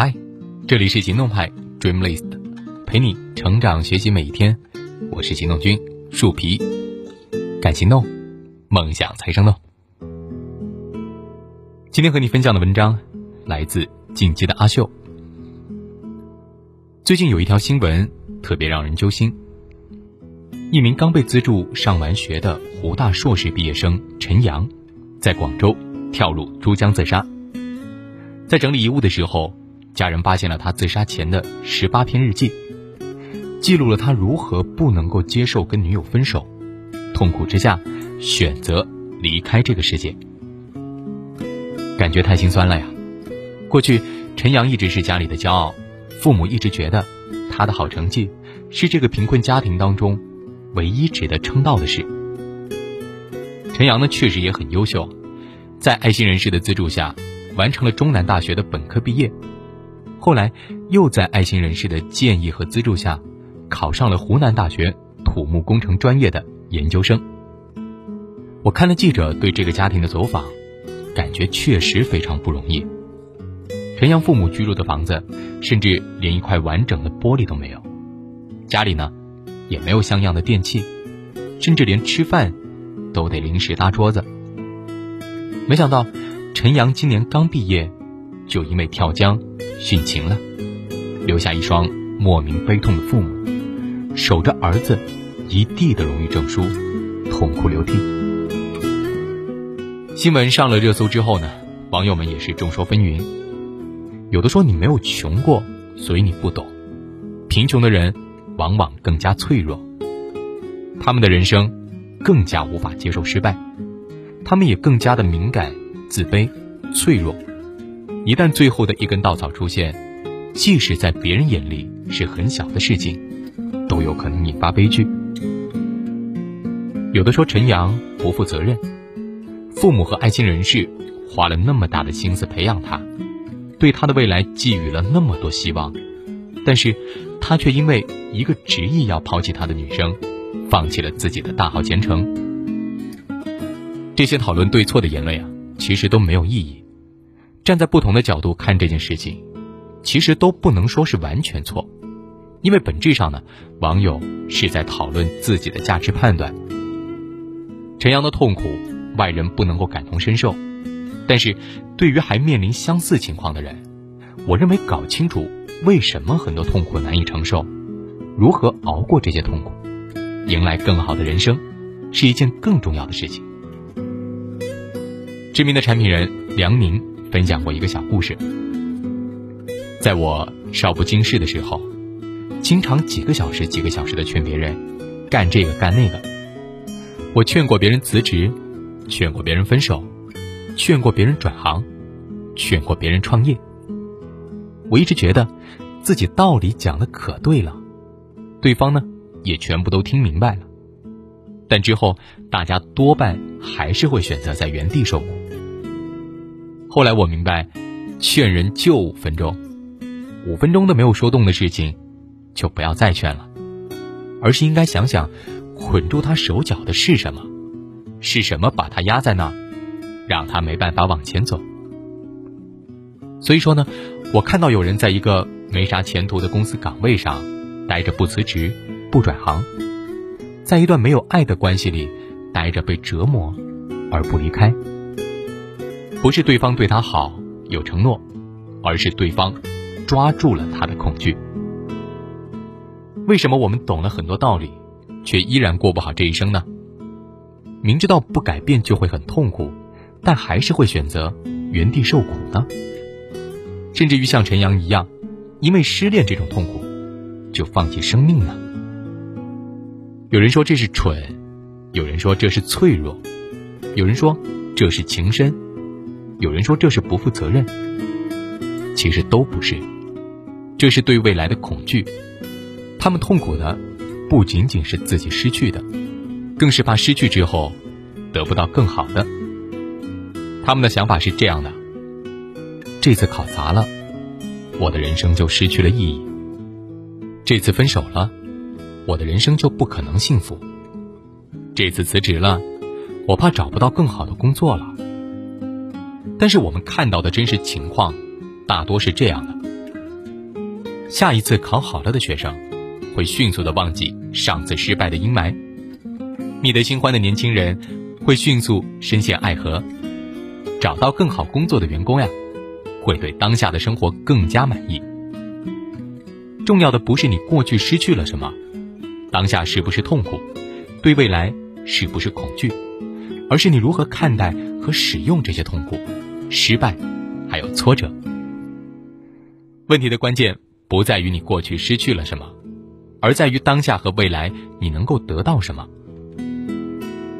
嗨，这里是行动派 Dreamlist，陪你成长学习每一天。我是行动君树皮，敢行动，梦想才生动。今天和你分享的文章来自进击的阿秀。最近有一条新闻特别让人揪心：一名刚被资助上完学的湖大硕士毕业生陈阳，在广州跳入珠江自杀。在整理遗物的时候。家人发现了他自杀前的十八篇日记，记录了他如何不能够接受跟女友分手，痛苦之下选择离开这个世界。感觉太心酸了呀！过去陈阳一直是家里的骄傲，父母一直觉得他的好成绩是这个贫困家庭当中唯一值得称道的事。陈阳呢，确实也很优秀，在爱心人士的资助下，完成了中南大学的本科毕业。后来，又在爱心人士的建议和资助下，考上了湖南大学土木工程专业的研究生。我看了记者对这个家庭的走访，感觉确实非常不容易。陈阳父母居住的房子，甚至连一块完整的玻璃都没有，家里呢，也没有像样的电器，甚至连吃饭，都得临时搭桌子。没想到，陈阳今年刚毕业，就因为跳江。殉情了，留下一双莫名悲痛的父母，守着儿子一地的荣誉证书，痛哭流涕。新闻上了热搜之后呢，网友们也是众说纷纭。有的说你没有穷过，所以你不懂，贫穷的人往往更加脆弱，他们的人生更加无法接受失败，他们也更加的敏感、自卑、脆弱。一旦最后的一根稻草出现，即使在别人眼里是很小的事情，都有可能引发悲剧。有的说陈阳不负责任，父母和爱心人士花了那么大的心思培养他，对他的未来寄予了那么多希望，但是他却因为一个执意要抛弃他的女生，放弃了自己的大好前程。这些讨论对错的言论呀，其实都没有意义。站在不同的角度看这件事情，其实都不能说是完全错，因为本质上呢，网友是在讨论自己的价值判断。陈阳的痛苦，外人不能够感同身受，但是对于还面临相似情况的人，我认为搞清楚为什么很多痛苦难以承受，如何熬过这些痛苦，迎来更好的人生，是一件更重要的事情。知名的产品人梁宁。分享过一个小故事，在我少不经事的时候，经常几个小时、几个小时的劝别人干这个干那个。我劝过别人辞职，劝过别人分手，劝过别人转行，劝过别人创业。我一直觉得自己道理讲的可对了，对方呢也全部都听明白了，但之后大家多半还是会选择在原地受苦。后来我明白，劝人就五分钟，五分钟都没有说动的事情，就不要再劝了，而是应该想想，捆住他手脚的是什么，是什么把他压在那儿，让他没办法往前走。所以说呢，我看到有人在一个没啥前途的公司岗位上待着不辞职不转行，在一段没有爱的关系里待着被折磨而不离开。不是对方对他好有承诺，而是对方抓住了他的恐惧。为什么我们懂了很多道理，却依然过不好这一生呢？明知道不改变就会很痛苦，但还是会选择原地受苦呢？甚至于像陈阳一样，因为失恋这种痛苦，就放弃生命呢？有人说这是蠢，有人说这是脆弱，有人说这是情深。有人说这是不负责任，其实都不是，这是对未来的恐惧。他们痛苦的不仅仅是自己失去的，更是怕失去之后得不到更好的。他们的想法是这样的：这次考砸了，我的人生就失去了意义；这次分手了，我的人生就不可能幸福；这次辞职了，我怕找不到更好的工作了。但是我们看到的真实情况，大多是这样的：下一次考好了的学生，会迅速的忘记上次失败的阴霾；觅得新欢的年轻人，会迅速深陷爱河；找到更好工作的员工呀，会对当下的生活更加满意。重要的不是你过去失去了什么，当下是不是痛苦，对未来是不是恐惧，而是你如何看待和使用这些痛苦、失败，还有挫折。问题的关键不在于你过去失去了什么，而在于当下和未来你能够得到什么。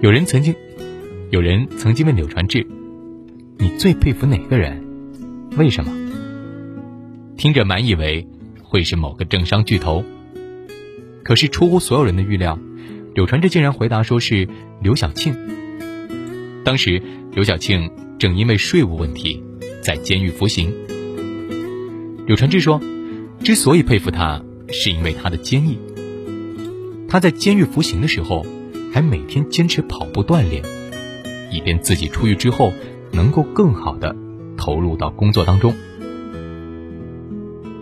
有人曾经，有人曾经问柳传志：“你最佩服哪个人？为什么？”听着满以为会是某个政商巨头，可是出乎所有人的预料，柳传志竟然回答说是刘晓庆。当时刘晓庆正因为税务问题在监狱服刑。柳传志说：“之所以佩服他，是因为他的坚毅。他在监狱服刑的时候，还每天坚持跑步锻炼，以便自己出狱之后能够更好的投入到工作当中。”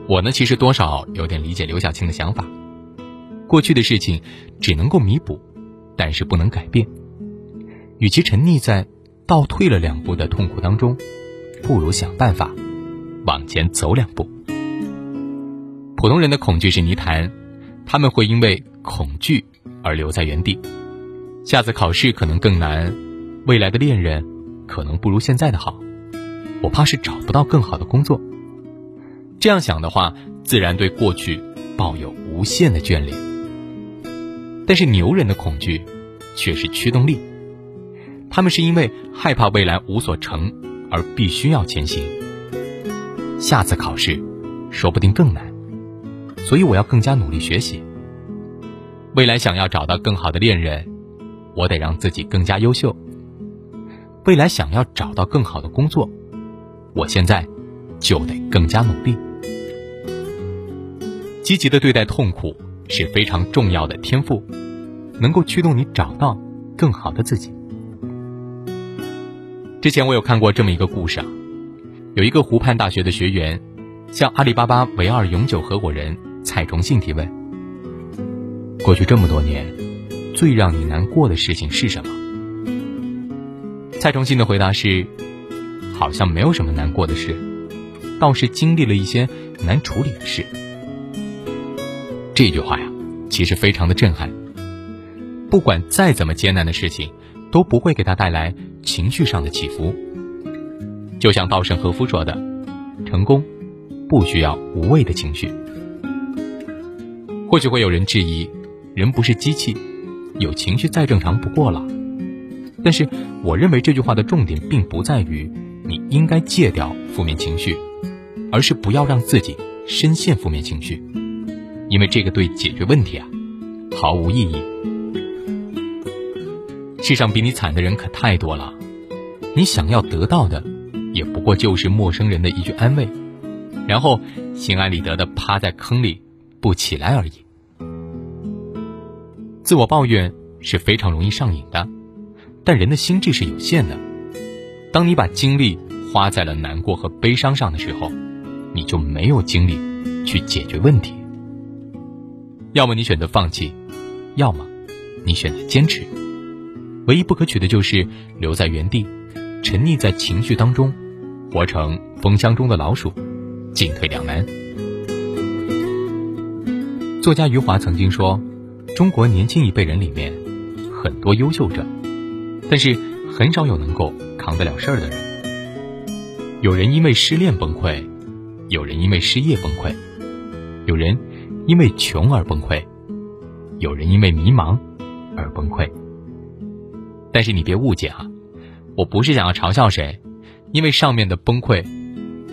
我呢，其实多少有点理解刘晓庆的想法。过去的事情只能够弥补，但是不能改变。与其沉溺在倒退了两步的痛苦当中，不如想办法。往前走两步。普通人的恐惧是泥潭，他们会因为恐惧而留在原地。下次考试可能更难，未来的恋人可能不如现在的好。我怕是找不到更好的工作。这样想的话，自然对过去抱有无限的眷恋。但是牛人的恐惧却是驱动力，他们是因为害怕未来无所成而必须要前行。下次考试，说不定更难，所以我要更加努力学习。未来想要找到更好的恋人，我得让自己更加优秀。未来想要找到更好的工作，我现在就得更加努力。积极的对待痛苦是非常重要的天赋，能够驱动你找到更好的自己。之前我有看过这么一个故事啊。有一个湖畔大学的学员，向阿里巴巴唯二永久合伙人蔡崇信提问：“过去这么多年，最让你难过的事情是什么？”蔡崇信的回答是：“好像没有什么难过的事，倒是经历了一些难处理的事。”这句话呀，其实非常的震撼。不管再怎么艰难的事情，都不会给他带来情绪上的起伏。就像稻盛和夫说的：“成功不需要无谓的情绪。”或许会有人质疑，人不是机器，有情绪再正常不过了。但是，我认为这句话的重点并不在于你应该戒掉负面情绪，而是不要让自己深陷负面情绪，因为这个对解决问题啊毫无意义。世上比你惨的人可太多了，你想要得到的。也不过就是陌生人的一句安慰，然后心安理得的趴在坑里不起来而已。自我抱怨是非常容易上瘾的，但人的心智是有限的。当你把精力花在了难过和悲伤上的时候，你就没有精力去解决问题。要么你选择放弃，要么你选择坚持。唯一不可取的就是留在原地。沉溺在情绪当中，活成风箱中的老鼠，进退两难。作家余华曾经说：“中国年轻一辈人里面，很多优秀者，但是很少有能够扛得了事儿的人。有人因为失恋崩溃，有人因为失业崩溃，有人因为穷而崩溃，有人因为迷茫而崩溃。但是你别误解哈。”我不是想要嘲笑谁，因为上面的崩溃，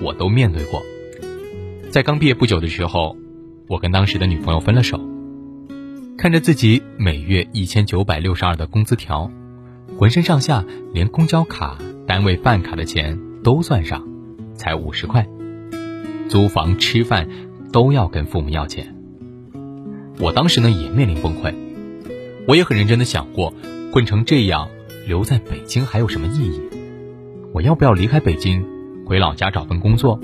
我都面对过。在刚毕业不久的时候，我跟当时的女朋友分了手。看着自己每月一千九百六十二的工资条，浑身上下连公交卡、单位饭卡的钱都算上，才五十块，租房吃饭都要跟父母要钱。我当时呢也面临崩溃，我也很认真的想过，混成这样。留在北京还有什么意义？我要不要离开北京，回老家找份工作？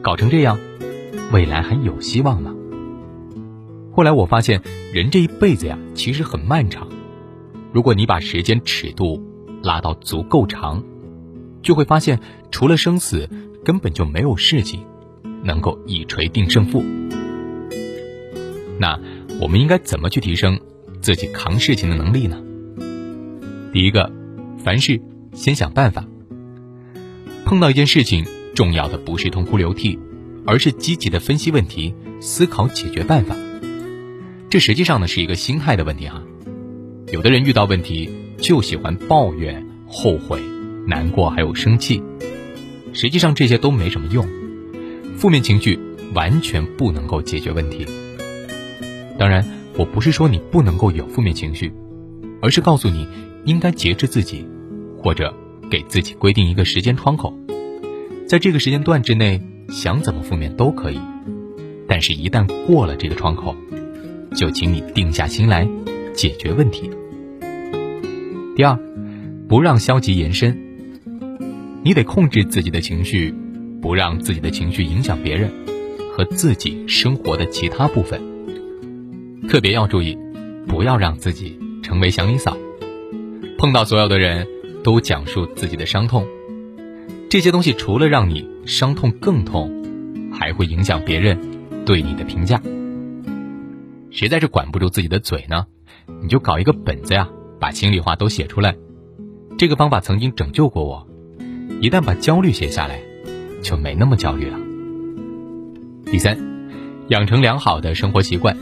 搞成这样，未来还有希望吗？后来我发现，人这一辈子呀，其实很漫长。如果你把时间尺度拉到足够长，就会发现，除了生死，根本就没有事情能够一锤定胜负。那我们应该怎么去提升自己扛事情的能力呢？第一个，凡事先想办法。碰到一件事情，重要的不是痛哭流涕，而是积极的分析问题，思考解决办法。这实际上呢是一个心态的问题哈。有的人遇到问题就喜欢抱怨、后悔、难过，还有生气。实际上这些都没什么用，负面情绪完全不能够解决问题。当然，我不是说你不能够有负面情绪，而是告诉你应该节制自己，或者给自己规定一个时间窗口，在这个时间段之内想怎么负面都可以。但是，一旦过了这个窗口，就请你定下心来解决问题。第二，不让消极延伸。你得控制自己的情绪，不让自己的情绪影响别人和自己生活的其他部分。特别要注意，不要让自己成为祥林嫂，碰到所有的人都讲述自己的伤痛。这些东西除了让你伤痛更痛，还会影响别人对你的评价。实在是管不住自己的嘴呢，你就搞一个本子呀，把心里话都写出来。这个方法曾经拯救过我。一旦把焦虑写下来，就没那么焦虑了。第三，养成良好的生活习惯。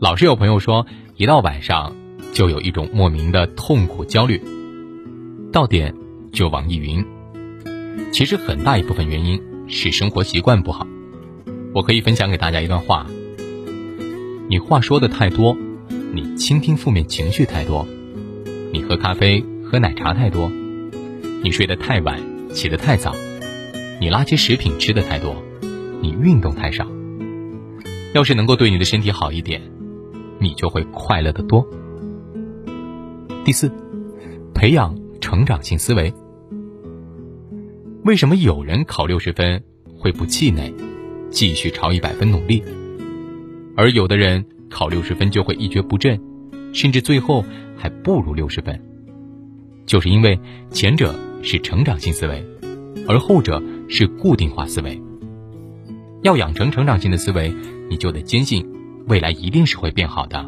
老是有朋友说，一到晚上就有一种莫名的痛苦焦虑，到点就网易云。其实很大一部分原因是生活习惯不好。我可以分享给大家一段话。你话说的太多，你倾听负面情绪太多，你喝咖啡、喝奶茶太多，你睡得太晚，起得太早，你垃圾食品吃的太多，你运动太少。要是能够对你的身体好一点，你就会快乐的多。第四，培养成长性思维。为什么有人考六十分会不气馁，继续朝一百分努力？而有的人考六十分就会一蹶不振，甚至最后还不如六十分，就是因为前者是成长性思维，而后者是固定化思维。要养成成长性的思维，你就得坚信未来一定是会变好的，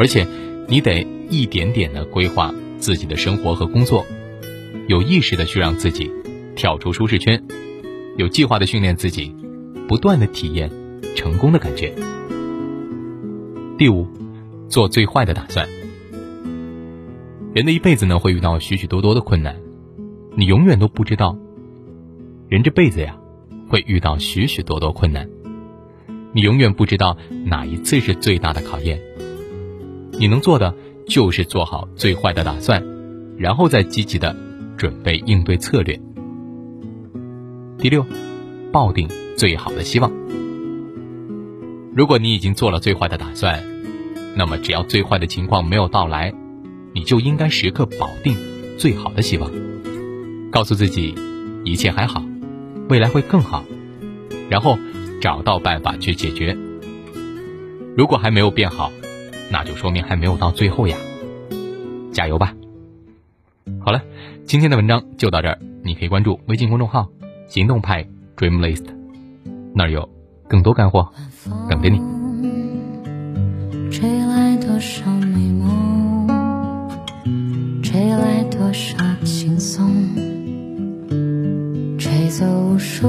而且你得一点点的规划自己的生活和工作，有意识的去让自己跳出舒适圈，有计划的训练自己，不断的体验成功的感觉。第五，做最坏的打算。人的一辈子呢，会遇到许许多多的困难，你永远都不知道，人这辈子呀，会遇到许许多多困难，你永远不知道哪一次是最大的考验。你能做的就是做好最坏的打算，然后再积极的准备应对策略。第六，抱定最好的希望。如果你已经做了最坏的打算，那么只要最坏的情况没有到来，你就应该时刻保定最好的希望，告诉自己一切还好，未来会更好，然后找到办法去解决。如果还没有变好，那就说明还没有到最后呀，加油吧！好了，今天的文章就到这儿，你可以关注微信公众号“行动派 Dream List”，那儿有更多干货。等着你。吹来多少美梦，吹来多少轻松，吹走无数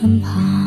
身旁。